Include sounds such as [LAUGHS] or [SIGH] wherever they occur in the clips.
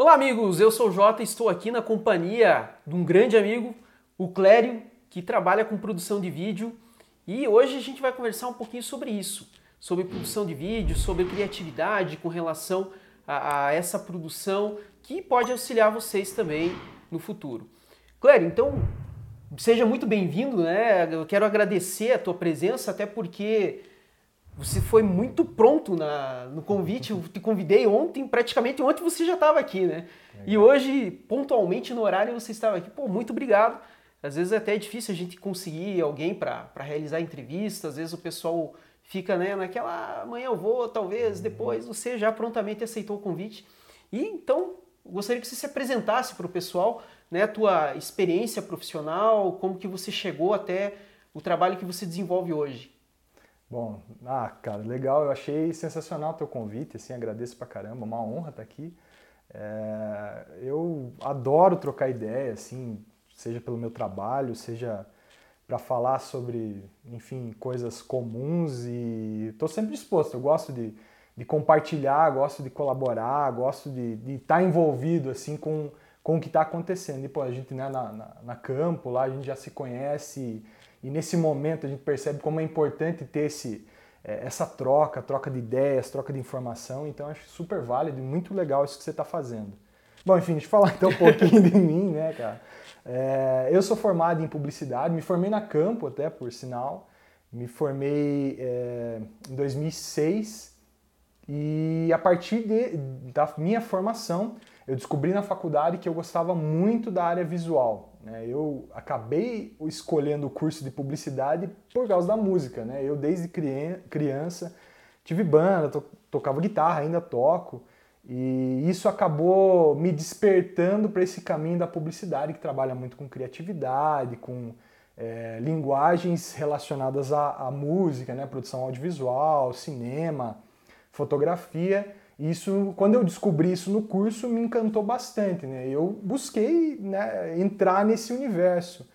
Olá, amigos. Eu sou o Jota e estou aqui na companhia de um grande amigo, o Clério, que trabalha com produção de vídeo. E hoje a gente vai conversar um pouquinho sobre isso, sobre produção de vídeo, sobre criatividade com relação a, a essa produção que pode auxiliar vocês também no futuro. Clério, então seja muito bem-vindo, né? Eu quero agradecer a tua presença, até porque você foi muito pronto na, no convite. Eu te convidei ontem, praticamente ontem você já estava aqui, né? E hoje, pontualmente no horário, você estava aqui. Pô, muito obrigado. Às vezes é até difícil a gente conseguir alguém para realizar entrevista, às vezes o pessoal fica né, naquela ah, amanhã eu vou, talvez depois. Você já prontamente aceitou o convite. E então, gostaria que você se apresentasse para o pessoal, né, a tua experiência profissional, como que você chegou até o trabalho que você desenvolve hoje. Bom, ah, cara, legal, eu achei sensacional o teu convite, assim, agradeço pra caramba, uma honra estar aqui. É, eu adoro trocar ideia, assim, seja pelo meu trabalho, seja para falar sobre, enfim, coisas comuns e estou sempre disposto. Eu gosto de, de, compartilhar, gosto de colaborar, gosto de estar tá envolvido assim com, com o que está acontecendo. E pô, a gente né, na, na, na, campo lá a gente já se conhece e nesse momento a gente percebe como é importante ter esse, é, essa troca, troca de ideias, troca de informação. Então acho super válido e muito legal isso que você está fazendo. Bom, enfim, deixa eu falar [LAUGHS] então um pouquinho de mim, né, cara? É, eu sou formado em publicidade, me formei na Campo até, por sinal. Me formei é, em 2006 e a partir de, da minha formação eu descobri na faculdade que eu gostava muito da área visual. Né? Eu acabei escolhendo o curso de publicidade por causa da música. Né? Eu, desde criança, tive banda, to tocava guitarra, ainda toco. E isso acabou me despertando para esse caminho da publicidade, que trabalha muito com criatividade, com é, linguagens relacionadas à, à música, né? produção audiovisual, cinema, fotografia. Isso, quando eu descobri isso no curso, me encantou bastante. Né? Eu busquei né, entrar nesse universo.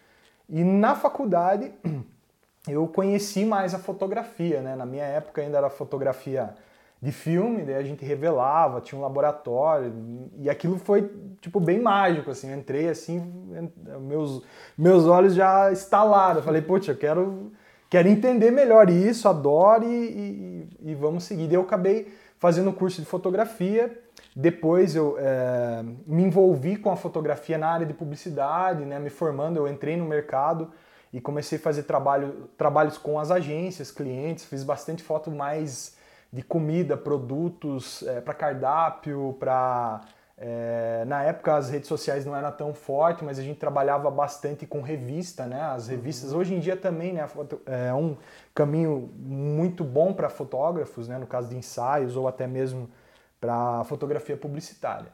E na faculdade [CLEARS THROAT] eu conheci mais a fotografia. Né? Na minha época ainda era fotografia de filme, daí a gente revelava, tinha um laboratório, e aquilo foi, tipo, bem mágico, assim, eu entrei assim, meus, meus olhos já estalaram, falei, putz, eu quero, quero entender melhor isso, adoro e, e, e vamos seguir. Daí eu acabei fazendo o curso de fotografia, depois eu é, me envolvi com a fotografia na área de publicidade, né, me formando, eu entrei no mercado e comecei a fazer trabalho, trabalhos com as agências, clientes, fiz bastante foto mais de comida, produtos é, para cardápio, para é, na época as redes sociais não eram tão fortes, mas a gente trabalhava bastante com revista, né? As revistas uhum. hoje em dia também, né? É um caminho muito bom para fotógrafos, né? No caso de ensaios ou até mesmo para fotografia publicitária.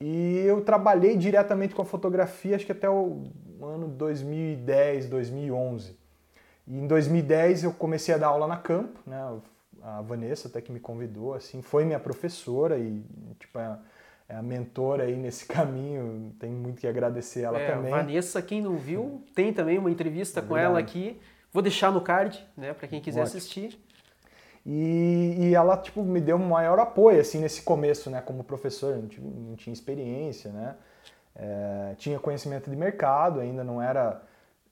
E eu trabalhei diretamente com a fotografia, acho que até o ano 2010, 2011. E em 2010 eu comecei a dar aula na campo, né? a Vanessa até que me convidou, assim, foi minha professora e, tipo, é, é a mentora aí nesse [LAUGHS] caminho, tem muito que agradecer ela é, também. Vanessa, quem não viu, tem também uma entrevista é com ela aqui, vou deixar no card, né, para quem quiser Ótimo. assistir. E, e, ela, tipo, me deu um maior apoio, assim, nesse começo, né, como professor, não tinha, não tinha experiência, né, é, tinha conhecimento de mercado, ainda não era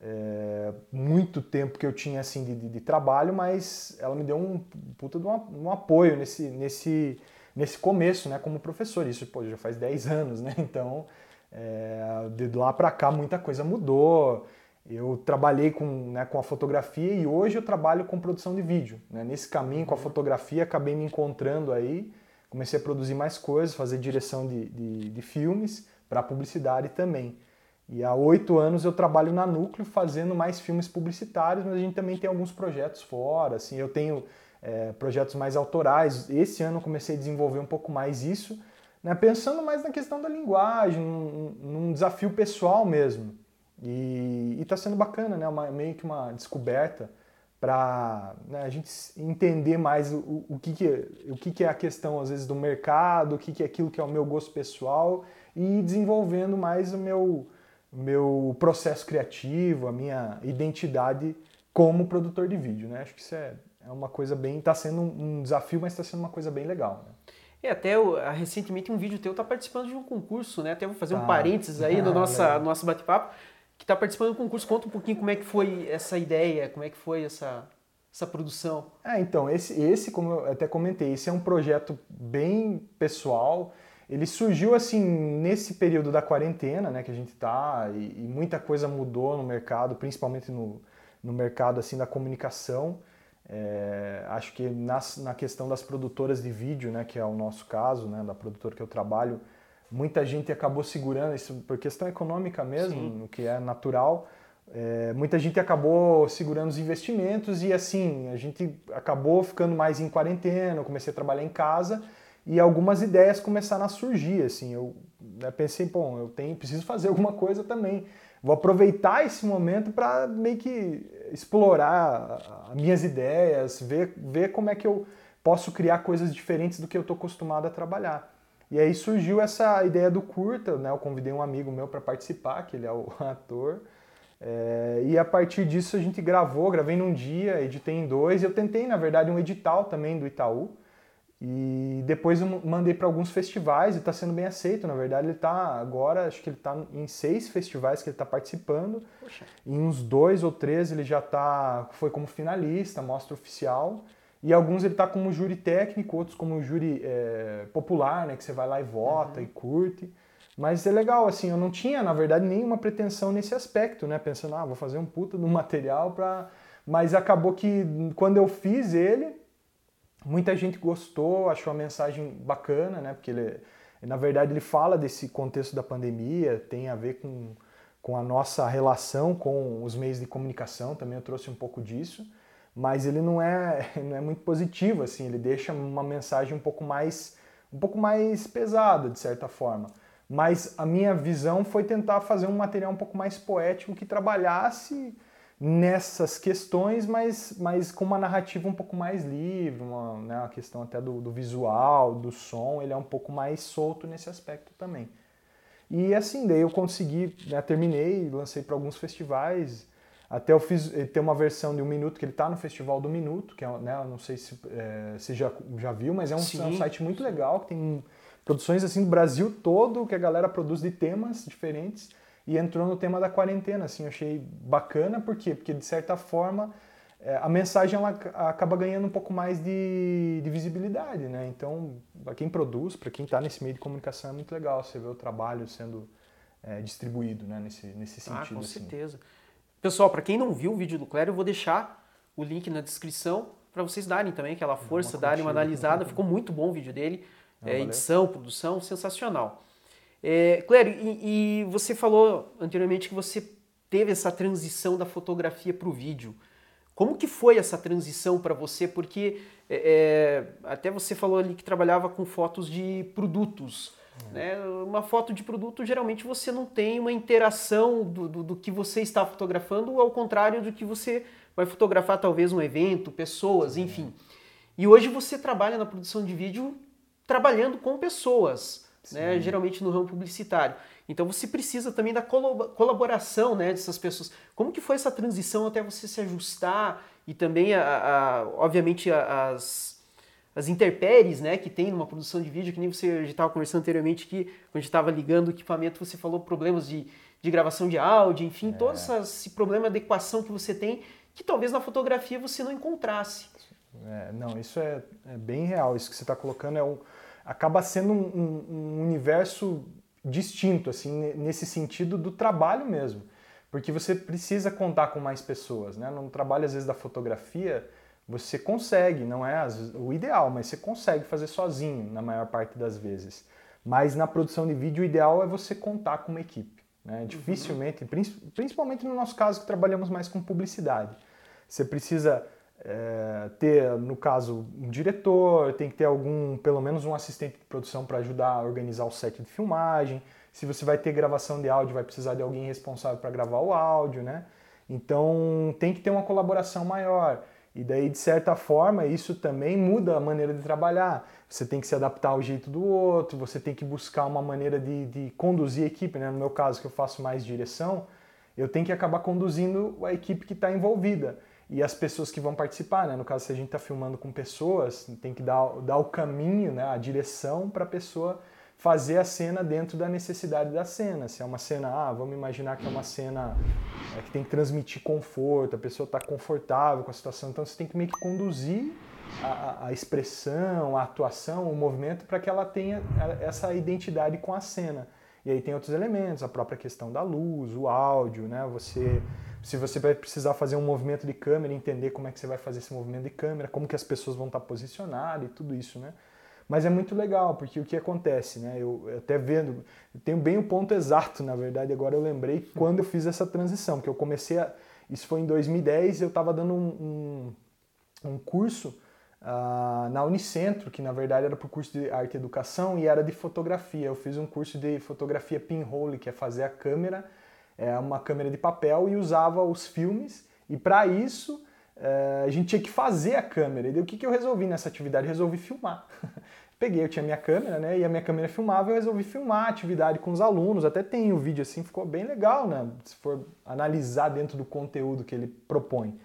é, muito tempo que eu tinha assim de, de, de, trabalho, mas ela me deu um puta de um, um, apoio nesse, nesse, nesse começo, né, como professor. Isso pô, já faz 10 anos, né? [LAUGHS] Então, é, de lá para cá muita coisa mudou. Eu trabalhei com, né, com a fotografia e hoje eu trabalho com produção de vídeo. Né? Nesse caminho com a fotografia acabei me encontrando aí, comecei a produzir mais coisas, fazer direção de, de, de filmes para publicidade também. E há oito anos eu trabalho na Núcleo fazendo mais filmes publicitários, mas a gente também tem alguns projetos fora. Assim, eu tenho é, projetos mais autorais. Esse ano comecei a desenvolver um pouco mais isso, né, pensando mais na questão da linguagem, num, num desafio pessoal mesmo. E está sendo bacana, né, uma, meio que uma descoberta para né, a gente entender mais o, o, que, que, o que, que é a questão, às vezes, do mercado, o que, que é aquilo que é o meu gosto pessoal e desenvolvendo mais o meu meu processo criativo, a minha identidade como produtor de vídeo, né? Acho que isso é, é uma coisa bem, está sendo um, desafio, mas está sendo uma coisa bem legal. Né? É, até recentemente um vídeo teu está participando de um concurso, né? Até vou fazer tá. um parênteses aí [LAUGHS] no, nossa, no nosso bate-papo, que está participando do concurso. Conta um pouquinho como é que foi essa ideia, como é que foi essa, essa produção. É, então, esse, esse, como eu até comentei, esse é um projeto bem pessoal. Ele surgiu assim nesse período da quarentena, né, que a gente está e, e, muita coisa mudou no mercado, principalmente no, no mercado assim da comunicação. É, acho que nas, na questão das produtoras de vídeo, né, que é o nosso caso, né, da produtora que eu trabalho, muita gente acabou segurando isso por questão econômica mesmo, o que é natural. É, muita gente acabou segurando os investimentos e assim a gente acabou ficando mais em quarentena. Eu comecei a trabalhar em casa e algumas ideias começaram a surgir. Assim, eu né, pensei, bom, eu tenho, preciso fazer alguma coisa também. Vou aproveitar esse momento para meio que explorar as minhas ideias, ver, ver como é que eu posso criar coisas diferentes do que eu estou acostumado a trabalhar. E aí surgiu essa ideia do curta, né? Eu convidei um amigo meu para participar, que ele é o [LAUGHS] ator. É, e a partir disso a gente gravou, gravei num dia, editei em dois. Eu tentei, na verdade, um edital também do Itaú. E depois eu mandei para alguns festivais e está sendo bem aceito. Na verdade, ele está agora, acho que ele está em seis festivais que ele está participando. Poxa. Em uns dois ou três ele já tá, foi como finalista, mostra oficial. E alguns ele está como júri técnico, outros como júri é, popular, né, que você vai lá e vota uhum. e curte. Mas é legal, assim, eu não tinha, na verdade, nenhuma pretensão nesse aspecto, né? Pensando, ah, vou fazer um puta do [LAUGHS] material para... Mas acabou que quando eu fiz ele, Muita gente gostou, achou a mensagem bacana, né? Porque ele, na verdade, ele fala desse contexto da pandemia, tem a ver com, com a nossa relação com os meios de comunicação, também eu trouxe um pouco disso, mas ele não é, [LAUGHS] não é muito positivo, assim, ele deixa uma mensagem um pouco mais, um pouco mais pesada, de certa forma. Mas a minha visão foi tentar fazer um material um pouco mais poético que trabalhasse nessas questões, mas, mas com uma narrativa um pouco mais livre, uma, né, uma questão até do, do, visual, do som, ele é um pouco mais solto nesse aspecto também. E assim, daí eu consegui, né, terminei, lancei para alguns festivais, até eu fiz, tem uma versão de um minuto que ele está no Festival do Minuto, que é, né, não sei se é, você já, já viu, mas é um, é um site muito legal, que tem produções assim do Brasil todo, que a galera produz de temas diferentes, e entrou no tema da quarentena. Assim, eu achei bacana, por quê? Porque de certa forma é, a mensagem ela acaba ganhando um pouco mais de, de visibilidade, né? Então, para quem produz, para quem está nesse meio de comunicação, é muito legal você ver o trabalho sendo é, distribuído, né? Nesse, nesse sentido. Ah, com assim. certeza. Pessoal, para quem não viu o vídeo do Clério, eu vou deixar o link na descrição para vocês darem também aquela força, uma darem uma analisada. Ficou muito bom o vídeo dele. Ah, é, edição, produção, sensacional. É, Clério, e, e, você falou anteriormente que você teve essa transição da fotografia para o vídeo. Como que foi essa transição para você? Porque é, é, até você falou ali que trabalhava com fotos de produtos. Uhum. Né? Uma foto de produto, geralmente você não tem uma interação do, do, do, que você está fotografando, ao contrário do que você vai fotografar talvez um evento, pessoas, enfim. E hoje você trabalha na produção de vídeo trabalhando com pessoas né, geralmente no ramo publicitário. Então você precisa também da colaboração né, dessas pessoas. Como que foi essa transição até você se ajustar e também, a, a obviamente, a, as, as intempéries né, que tem numa produção de vídeo, que nem você estava conversando anteriormente que quando estava ligando o equipamento, você falou problemas de, de gravação de áudio, enfim, é. todo esse problema de adequação que você tem, que talvez na fotografia você não encontrasse. É, não, isso é, é, bem real. Isso que você está colocando é um acaba sendo um, um, um universo distinto, assim, nesse sentido do trabalho mesmo. Porque você precisa contar com mais pessoas, né? No trabalho, às vezes, da fotografia, você consegue, não é o ideal, mas você consegue fazer sozinho na maior parte das vezes. Mas na produção de vídeo, o ideal é você contar com uma equipe. Né? Uhum. Dificilmente, principalmente no nosso caso que trabalhamos mais com publicidade. Você precisa é, ter, no caso, um diretor, tem que ter algum, pelo menos um assistente de produção para ajudar a organizar o set de filmagem. Se você vai ter gravação de áudio, vai precisar de alguém responsável para gravar o áudio, né? Então tem que ter uma colaboração maior. E daí, de certa forma, isso também muda a maneira de trabalhar. Você tem que se adaptar ao jeito do outro, você tem que buscar uma maneira de, de conduzir a equipe. Né? No meu caso, que eu faço mais direção, eu tenho que acabar conduzindo a equipe que está envolvida. E as pessoas que vão participar, né? No caso, se a gente está filmando com pessoas, tem que dar, dar o caminho, né? a direção para a pessoa fazer a cena dentro da necessidade da cena. Se é uma cena, ah, vamos imaginar que é uma cena é, que tem que transmitir conforto, a pessoa está confortável com a situação, então você tem que meio que conduzir a, a expressão, a atuação, o movimento para que ela tenha essa identidade com a cena. E aí tem outros elementos, a própria questão da luz, o áudio, né? Você, se você vai precisar fazer um movimento de câmera, entender como é que você vai fazer esse movimento de câmera, como que as pessoas vão estar posicionadas e tudo isso, né? Mas é muito legal, porque o que acontece, né? Eu até vendo, eu tenho bem o ponto exato, na verdade, agora eu lembrei quando eu fiz essa transição, que eu comecei a, isso foi em 2010, eu estava dando um, um, um curso uh, na Unicentro, que na verdade era para o curso de arte e educação e era de fotografia. Eu fiz um curso de fotografia pinhole, que é fazer a câmera, é uma câmera de papel e usava os filmes. E para isso uh, a gente tinha que fazer a câmera. E daí, o que, que eu resolvi nessa atividade? Resolvi filmar. [LAUGHS] Peguei, eu tinha minha câmera, né? E a minha câmera filmava, eu resolvi filmar a atividade com os alunos. Até tem o vídeo assim, ficou bem legal, né? Se for analisar dentro do conteúdo que ele propõe.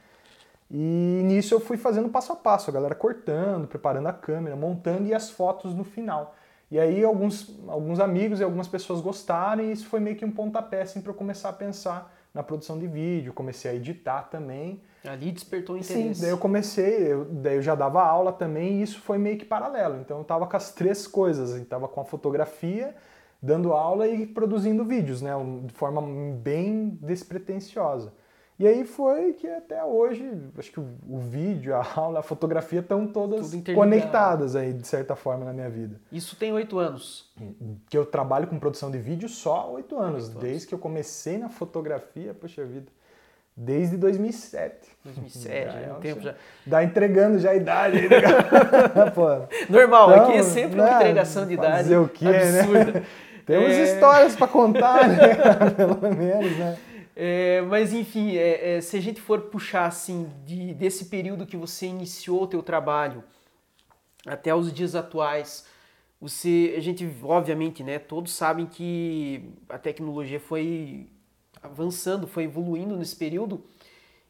E nisso eu fui fazendo passo a passo, a galera cortando, preparando a câmera, montando e as fotos no final. E aí alguns, alguns amigos e algumas pessoas gostaram e isso foi meio que um pontapé assim, para eu começar a pensar na produção de vídeo, comecei a editar também. Ali despertou interesse. Sim, daí eu comecei, eu, daí eu já dava aula também e isso foi meio que paralelo. Então eu estava com as três coisas, estava com a fotografia, dando aula e produzindo vídeos, né, de forma bem despretensiosa. E aí foi que até hoje, acho que o, o vídeo, a [LAUGHS] aula, a fotografia estão todas conectadas aí, de certa forma, na minha vida. Isso tem oito anos. Que eu trabalho com produção de vídeo só oito anos. desde que eu comecei na fotografia, poxa vida. Desde 2007. 2007, é, um tempo já. Dá entregando já a idade. Né, [LAUGHS] Normal, então, aqui é sempre uma né, entregação de idade. Fazer o quê, né? absurda. [LAUGHS] né? Temos é... histórias para contar, né? Pelo menos, né? É, mas enfim, é, é, se a gente for puxar assim de, desse período que você iniciou o teu trabalho até os dias atuais, você, a gente obviamente, né, todos sabem que a tecnologia foi avançando, foi evoluindo nesse período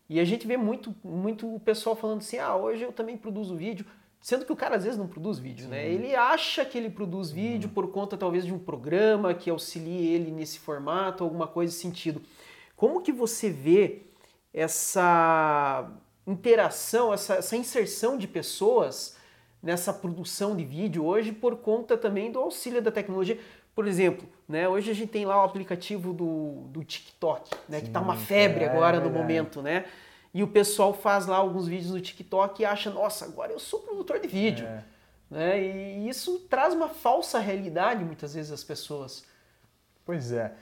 e a gente vê muito, muito o pessoal falando assim, ah, hoje eu também produzo vídeo, sendo que o cara às vezes não produz vídeo, né? Sim. né? Ele acha que ele produz vídeo uhum. por conta talvez de um programa que auxilie ele nesse formato, alguma coisa nesse sentido. Como que você vê essa interação, essa, essa inserção de pessoas nessa produção de vídeo hoje por conta também do auxílio da tecnologia? Por exemplo, né, hoje a gente tem lá o aplicativo do, do TikTok, né, Sim, que está uma febre é, agora é no momento, né? E o pessoal faz lá alguns vídeos no TikTok e acha, nossa, agora eu sou produtor de vídeo. É. Né? E isso traz uma falsa realidade muitas vezes às pessoas. Pois é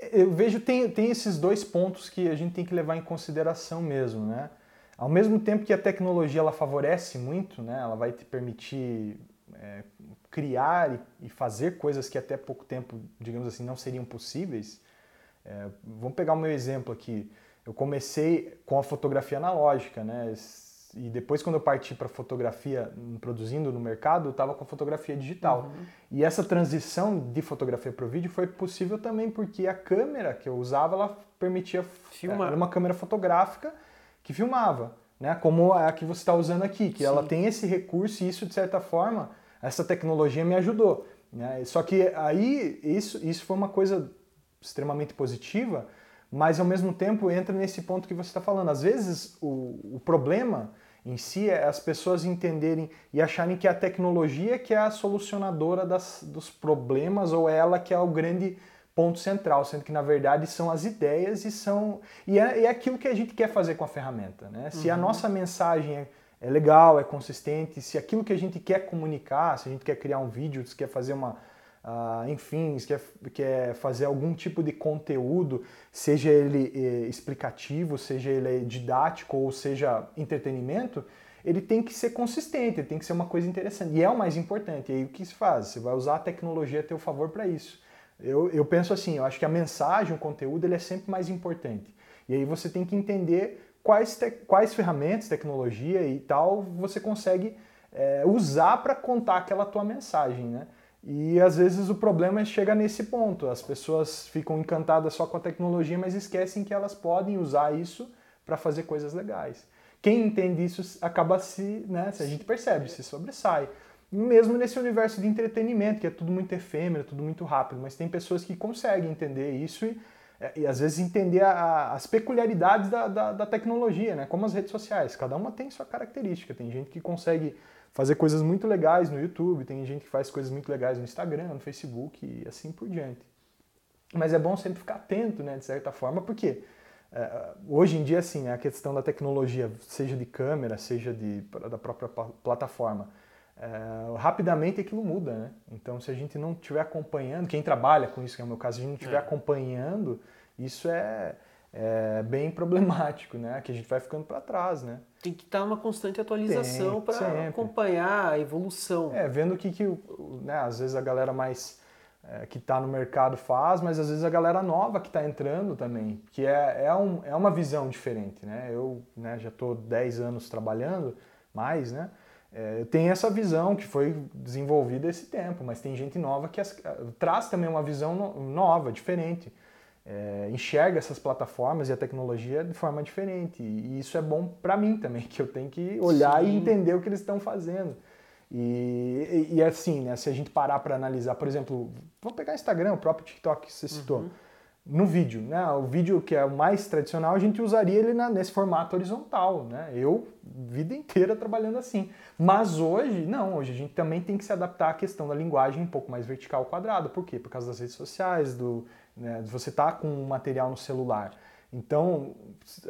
eu vejo tem, tem esses dois pontos que a gente tem que levar em consideração mesmo, né? Ao mesmo tempo que a tecnologia ela favorece muito, né? Ela vai te permitir é, criar e, fazer coisas que até pouco tempo, digamos assim, não seriam possíveis. É, vamos pegar o meu exemplo aqui. Eu comecei com a fotografia analógica, né? E depois quando eu parti para fotografia produzindo no mercado, eu estava com fotografia digital. Uhum. E essa transição de fotografia para o vídeo foi possível também porque a câmera que eu usava, ela permitia filmar. Era uma câmera fotográfica que filmava, né? Como a que você está usando aqui, que Sim. ela tem esse recurso e isso de certa forma, essa tecnologia me ajudou. Né? Só que aí isso, isso foi uma coisa extremamente positiva, mas ao mesmo tempo entra nesse ponto que você está falando. Às vezes o, o problema em si é as pessoas entenderem e acharem que é a tecnologia que é a solucionadora das, dos problemas ou ela que é o grande ponto central, sendo que na verdade são as ideias e são e é, é aquilo que a gente quer fazer com a ferramenta, né? Se uhum. a nossa mensagem é, é legal, é consistente, se aquilo que a gente quer comunicar, se a gente quer criar um vídeo, se quer fazer uma Uh, enfim, quer, quer fazer algum tipo de conteúdo, seja ele eh, explicativo, seja ele didático ou seja entretenimento, ele tem que ser consistente, ele tem que ser uma coisa interessante. E é o mais importante. E aí o que se faz? Você vai usar a tecnologia a teu favor para isso. Eu, eu penso assim, eu acho que a mensagem, o conteúdo, ele é sempre mais importante. E aí você tem que entender quais, te, quais ferramentas, tecnologia e tal você consegue é, usar para contar aquela tua mensagem, né? E às vezes o problema chega nesse ponto. As pessoas ficam encantadas só com a tecnologia, mas esquecem que elas podem usar isso para fazer coisas legais. quem entende isso acaba se, né, se a gente percebe, se sobressai. Mesmo nesse universo de entretenimento, que é tudo muito efêmero, tudo muito rápido, mas tem pessoas que conseguem entender isso e, e às vezes entender a, as peculiaridades da, da, da, tecnologia, né? como as redes sociais. Cada uma tem sua característica. Tem gente que consegue fazer coisas muito legais no YouTube, tem gente que faz coisas muito legais no Instagram, no Facebook e assim por diante. Mas é bom sempre ficar atento, né, de certa forma, porque é, hoje em dia, assim, a questão da tecnologia, seja de câmera, seja de, da própria plataforma, é, rapidamente aquilo muda, né? Então, se a gente não estiver acompanhando, quem trabalha com isso, que é o meu caso, se a gente não estiver é. acompanhando, isso é, é, bem problemático, né? Que a gente vai ficando para trás, né? Tem que estar uma constante atualização para acompanhar a evolução. É, vendo o que, que né, às vezes a galera mais é, que está no mercado faz, mas às vezes a galera nova que está entrando também, que é, é, um, é uma visão diferente, né? Eu né, já estou 10 anos trabalhando, mais, né? É, eu tenho essa visão que foi desenvolvida esse tempo, mas tem gente nova que as, traz também uma visão no, nova, diferente. É, enxerga essas plataformas e a tecnologia de forma diferente. E isso é bom para mim também, [LAUGHS] que eu tenho que olhar Sim. e entender o que eles estão fazendo. E, e, e, assim, né, se a gente parar para analisar, por exemplo, vamos pegar Instagram, o próprio TikTok que você citou. Uhum. No vídeo, né? O vídeo que é o mais tradicional, a gente usaria ele na, nesse formato horizontal, né? Eu, vida inteira trabalhando assim. Mas hoje, não, hoje a gente também tem que se adaptar à questão da linguagem um pouco mais vertical quadrado. Por quê? Por causa das redes sociais, do, né, você tá com um material no celular. Então,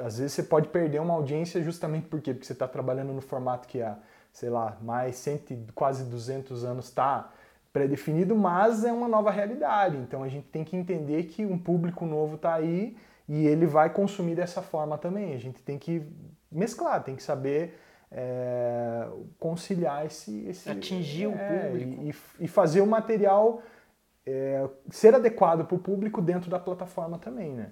às vezes você pode perder uma audiência justamente por quê? Porque você está trabalhando no formato que é sei lá, mais 100, quase 200 anos está pré-definido, mas é uma nova realidade. Então a gente tem que entender que um público novo está aí e ele vai consumir dessa forma também. A gente tem que mesclar, tem que saber é, conciliar esse, esse atingir é, o público e, e, fazer o material é, ser adequado para o público dentro da plataforma também, né?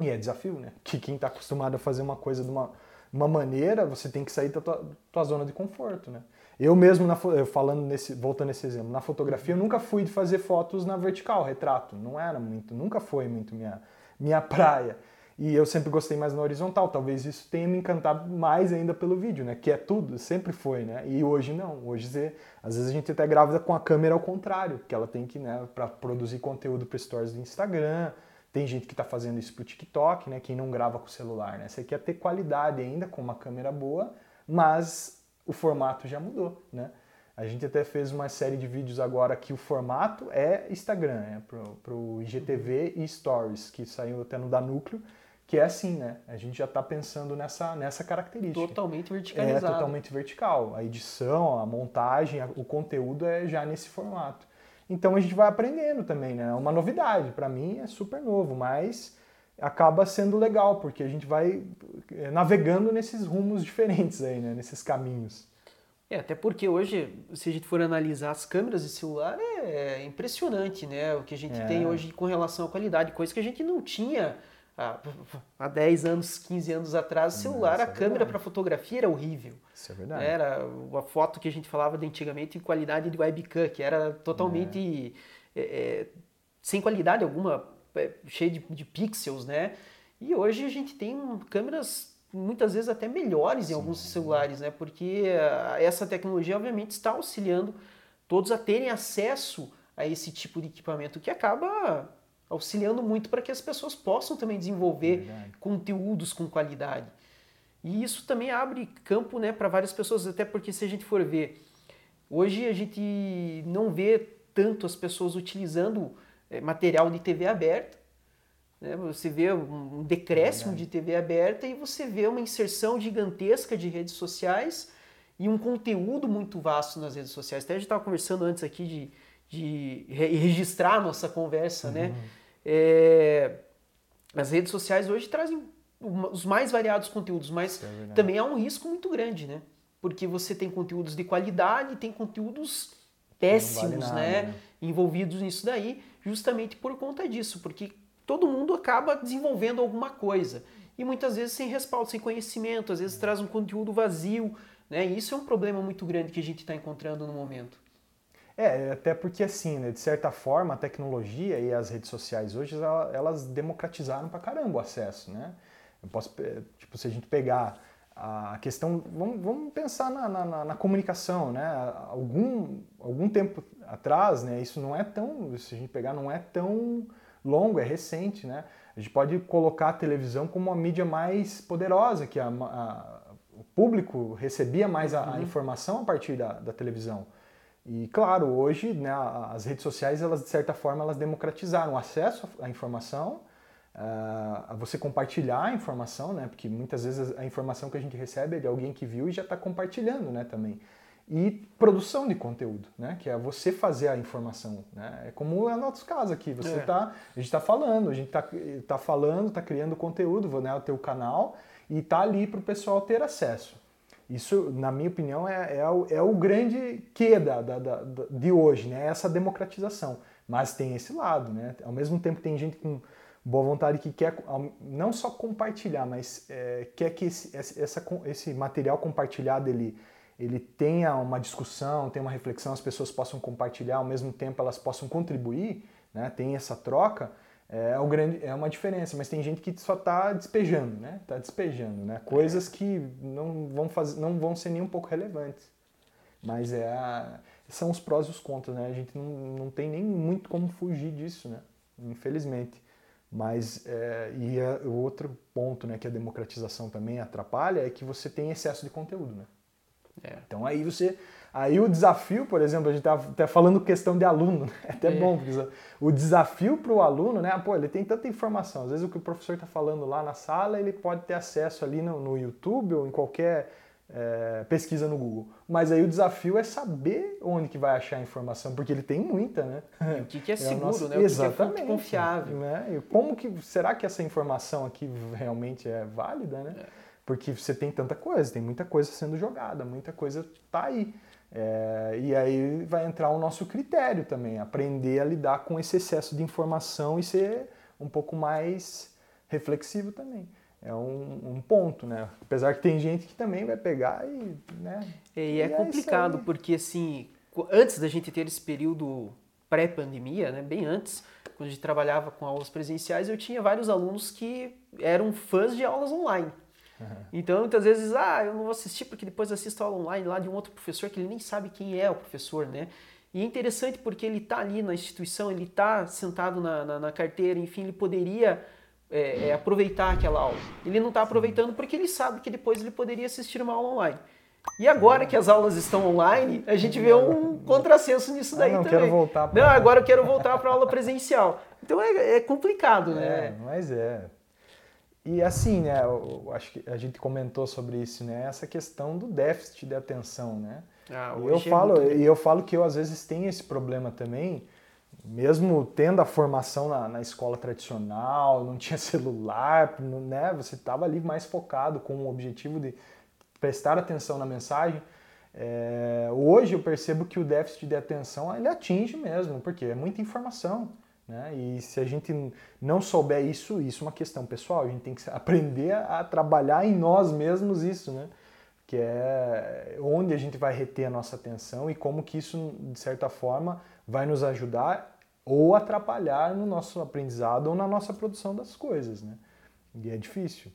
E é desafio, né? Que quem está acostumado a fazer uma coisa de uma uma maneira, você tem que sair da tua, tua zona de conforto, né? Eu mesmo, na, falando nesse, voltando nesse exemplo, na fotografia eu nunca fui de fazer fotos na vertical, retrato, não era muito, nunca foi muito minha, minha praia. E eu sempre gostei mais na horizontal, talvez isso tenha me encantado mais ainda pelo vídeo, né? Que é tudo, sempre foi, né? E hoje não, hoje às vezes a gente até grávida com a câmera ao contrário, que ela tem que, né, para produzir conteúdo para stories do Instagram, tem gente que está fazendo isso para o TikTok, né? Quem não grava com o celular, né? Você quer ter qualidade ainda com uma câmera boa, mas o formato já mudou, né? A gente até fez uma série de vídeos agora que o formato é Instagram, é para o IGTV e Stories, que saiu até no da Núcleo, que é assim, né? A gente já está pensando nessa, nessa característica. Totalmente verticalizado. É totalmente vertical. A edição, a montagem, o conteúdo é já nesse formato. Então a gente vai aprendendo também, né? É uma novidade, para mim é super novo, mas acaba sendo legal, porque a gente vai eh, navegando nesses rumos diferentes aí, né? Nesses caminhos. É, até porque hoje, se a gente for analisar as câmeras de celular, é impressionante, né? O que a gente é. tem hoje com relação à qualidade, coisa que a gente não tinha há 10 anos, 15 anos atrás, o celular, a é câmera para fotografia era horrível. Isso é verdade. Era a foto que a gente falava de antigamente em qualidade de webcam, que era totalmente é. É, sem qualidade alguma, é, cheia de, de, pixels, né? E hoje a gente tem câmeras muitas vezes até melhores em Sim. alguns celulares, né? Porque essa tecnologia obviamente está auxiliando todos a terem acesso a esse tipo de equipamento que acaba auxiliando muito para que as pessoas possam também desenvolver Verdade. conteúdos com qualidade. E isso também abre campo né, para várias pessoas, até porque se a gente for ver, hoje a gente não vê tanto as pessoas utilizando é, material de TV aberta. Né? Você vê um decréscimo Verdade. de TV aberta e você vê uma inserção gigantesca de redes sociais e um conteúdo muito vasto nas redes sociais. Até a gente estava conversando antes aqui de, de registrar a nossa conversa, né? uhum. né? É, as redes sociais hoje trazem os mais variados conteúdos, mas é também há um risco muito grande, né? Porque você tem conteúdos de qualidade, tem conteúdos péssimos, vale nada, né? né? Envolvidos nisso daí, justamente por conta disso, porque todo mundo acaba desenvolvendo alguma coisa e muitas vezes sem respaldo, sem conhecimento, às vezes traz um conteúdo vazio, né? E isso é um problema muito grande que a gente está encontrando no momento. É, até porque assim, né, de certa forma, a tecnologia e as redes sociais hoje, elas democratizaram pra caramba o acesso, né? Eu posso, tipo, se a gente pegar a questão, vamos, vamos pensar na, na, na, comunicação, né? Algum, algum tempo atrás, né? Isso não é tão, se a gente pegar, não é tão longo, é recente, né? A gente pode colocar a televisão como a mídia mais poderosa, que a, a, o público recebia mais a, a uhum. informação a partir da, da, televisão. E claro, hoje né, as redes sociais, elas de certa forma, elas democratizaram o acesso à informação, a você compartilhar a informação, né? Porque muitas vezes a informação que a gente recebe é de alguém que viu e já está compartilhando, né? Também e produção de conteúdo, né? Que é você fazer a informação, né? É como é no nosso caso aqui, você é. tá, a gente está falando, a gente está tá falando, está criando conteúdo, né? O teu canal e tá ali para o pessoal ter acesso. Isso, na minha opinião, é, é, o, é o grande que da, da, da, de hoje, né? Essa democratização. Mas tem esse lado, né? Ao mesmo tempo tem gente com boa vontade que quer não só compartilhar, mas é, quer que esse, essa, esse material compartilhado ele ele tenha uma discussão, tenha uma reflexão, as pessoas possam compartilhar, ao mesmo tempo elas possam contribuir, né? tem essa troca, é, o grande, é uma diferença, mas tem gente que só está despejando, né? Está despejando, né? Coisas que não vão, fazer, não vão ser nem um pouco relevantes. Mas é a, são os prós e os contras, né? A gente não, não tem nem muito como fugir disso, né? Infelizmente. Mas, é, e é, o outro ponto né, que a democratização também atrapalha é que você tem excesso de conteúdo, né? É. Então aí você. Aí o desafio, por exemplo, a gente está até falando questão de aluno, né? é até é. bom, porque o desafio para o aluno, né? Pô, ele tem tanta informação. Às vezes o que o professor está falando lá na sala, ele pode ter acesso ali no, no YouTube ou em qualquer é, pesquisa no Google. Mas aí o desafio é saber onde que vai achar a informação, porque ele tem muita, né? E o que, que é, [LAUGHS] é seguro, nosso... né? O Exatamente. que é confiável. Né? E como que será que essa informação aqui realmente é válida, né? É. Porque você tem tanta coisa, tem muita coisa sendo jogada, muita coisa tá aí. É, e aí vai entrar o nosso critério também, aprender a lidar com esse excesso de informação e ser um pouco mais reflexivo também. É um, um ponto, né? Apesar que tem gente que também vai pegar e. Né? E, e é, é complicado, porque assim, antes da gente ter esse período pré-pandemia, né, bem antes, quando a gente trabalhava com aulas presenciais, eu tinha vários alunos que eram fãs de aulas online. [LAUGHS] Então, muitas vezes, ah, eu não vou assistir porque depois assisto aula online lá de um outro professor que ele nem sabe quem é o professor, né? E é interessante porque ele está ali na instituição, ele está sentado na, na, na, carteira, enfim, ele poderia é, é, aproveitar aquela aula. Ele não está aproveitando porque ele sabe que depois ele poderia assistir uma aula online. E agora que as aulas estão online, a gente vê um contrassenso nisso daí ah, não, também. Quero voltar pra... Não, agora eu quero voltar para a aula presencial. Então é, é complicado, né? É, mas é. E assim, né, eu acho que a gente comentou sobre isso, né, essa questão do déficit de atenção, né? Ah, e eu é falo, e eu falo que eu às vezes tenho esse problema também, mesmo tendo a formação na, na escola tradicional, não tinha [LAUGHS] celular, né, você estava ali mais focado com o objetivo de prestar atenção na mensagem. É, hoje eu percebo que o déficit de atenção ele atinge mesmo, porque é muita informação. Né? E se a gente não souber isso, isso é uma questão pessoal, a gente tem que aprender a trabalhar em nós mesmos isso, né? que é onde a gente vai reter a nossa atenção e como que isso, de certa forma, vai nos ajudar ou atrapalhar no nosso aprendizado ou na nossa produção das coisas. Né? E é difícil.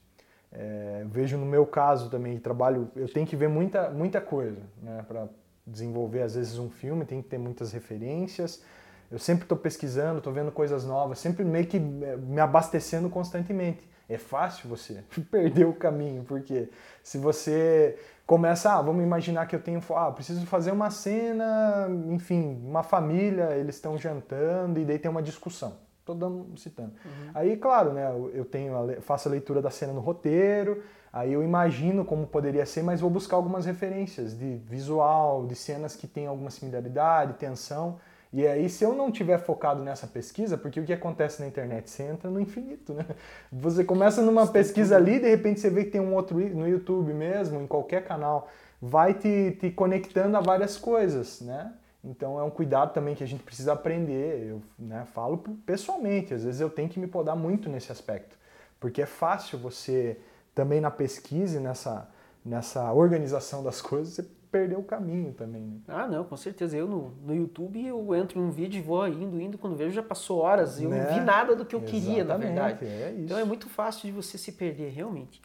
É, vejo no meu caso também, trabalho, eu tenho que ver muita, muita coisa né? para desenvolver, às vezes, um filme, tem que ter muitas referências, eu sempre estou pesquisando, estou vendo coisas novas, sempre meio que eh, me abastecendo constantemente. É fácil você [LAUGHS] perder o caminho, porque se você começa, ah, vamos imaginar que eu tenho, ah, preciso fazer uma cena, enfim, uma família, eles estão jantando e daí tem uma discussão. Estou dando, citando. Uhum. Aí, claro, né, eu tenho, faço a leitura da cena no roteiro, aí eu imagino como poderia ser, mas vou buscar algumas referências de visual, de cenas que têm alguma similaridade, tensão. E aí, se eu não tiver focado nessa pesquisa, porque o que acontece na internet? Você entra no infinito, né? Você começa numa pesquisa ali, de repente você vê que tem um outro no YouTube mesmo, em qualquer canal, vai te, te conectando a várias coisas, né? Então é um cuidado também que a gente precisa aprender. Eu né, falo pessoalmente, às vezes eu tenho que me podar muito nesse aspecto, porque é fácil você também na pesquisa e nessa, nessa organização das [LAUGHS] coisas, você perder o caminho também. Né? Ah, não, com certeza. Eu no, no YouTube eu entro num vídeo e vou indo, indo, quando vejo já passou horas e eu né? não vi nada do que eu Exatamente, queria, na verdade. É então é muito fácil de você se perder, realmente.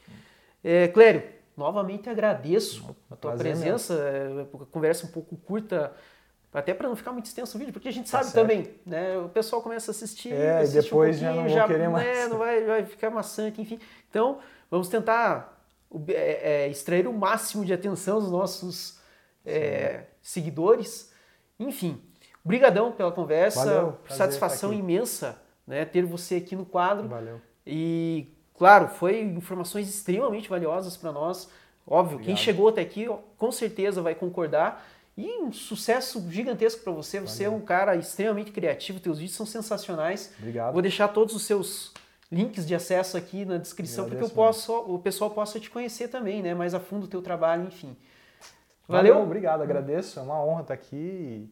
É, Clério, novamente agradeço a tua presença, é, conversa um pouco curta, até para não ficar muito extenso o vídeo, porque a gente tá sabe certo. também, né? O pessoal começa a assistir, é, e depois um já não já, querer mais. Né, não vai, vai ficar maçante, enfim. Então, vamos tentar é, é, extrair o máximo de atenção dos nossos é, seguidores. Enfim, brigadão pela conversa, Valeu, satisfação imensa né, ter você aqui no quadro. Valeu. E, claro, foi informações extremamente valiosas para nós. Óbvio, Obrigado. quem chegou até aqui com certeza vai concordar. E um sucesso gigantesco para você. Você Valeu. é um cara extremamente criativo, teus vídeos são sensacionais. Obrigado. Vou deixar todos os seus links de acesso aqui na descrição para que eu o pessoal possa te conhecer também, né? Mais a fundo o teu trabalho, enfim. Valeu? Valeu obrigado, agradeço. É uma honra estar aqui.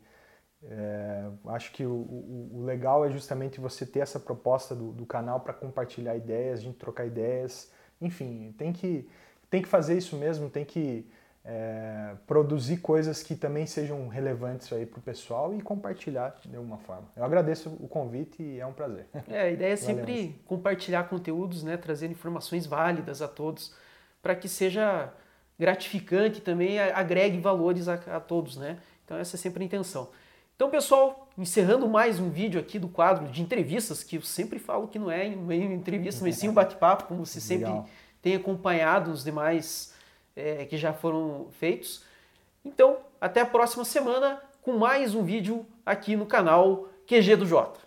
É, acho que o, o, o, legal é justamente você ter essa proposta do, do canal para compartilhar ideias, a gente trocar ideias. Enfim, tem que, tem que fazer isso mesmo, tem que é, produzir coisas que também sejam relevantes aí para o pessoal e compartilhar de alguma forma. Eu agradeço o convite e é um prazer. É, a ideia é sempre Valeu. compartilhar conteúdos, né, trazer informações válidas a todos, para que seja gratificante também, agregue valores a, a todos, né? Então essa é sempre a intenção. Então, pessoal, encerrando mais um vídeo aqui do quadro de entrevistas, que eu sempre falo que não é uma entrevista, mas sim um bate-papo, como você sempre Legal. tem acompanhado os demais é, que já foram feitos. Então, até a próxima semana com mais um vídeo aqui no canal QG do Jota.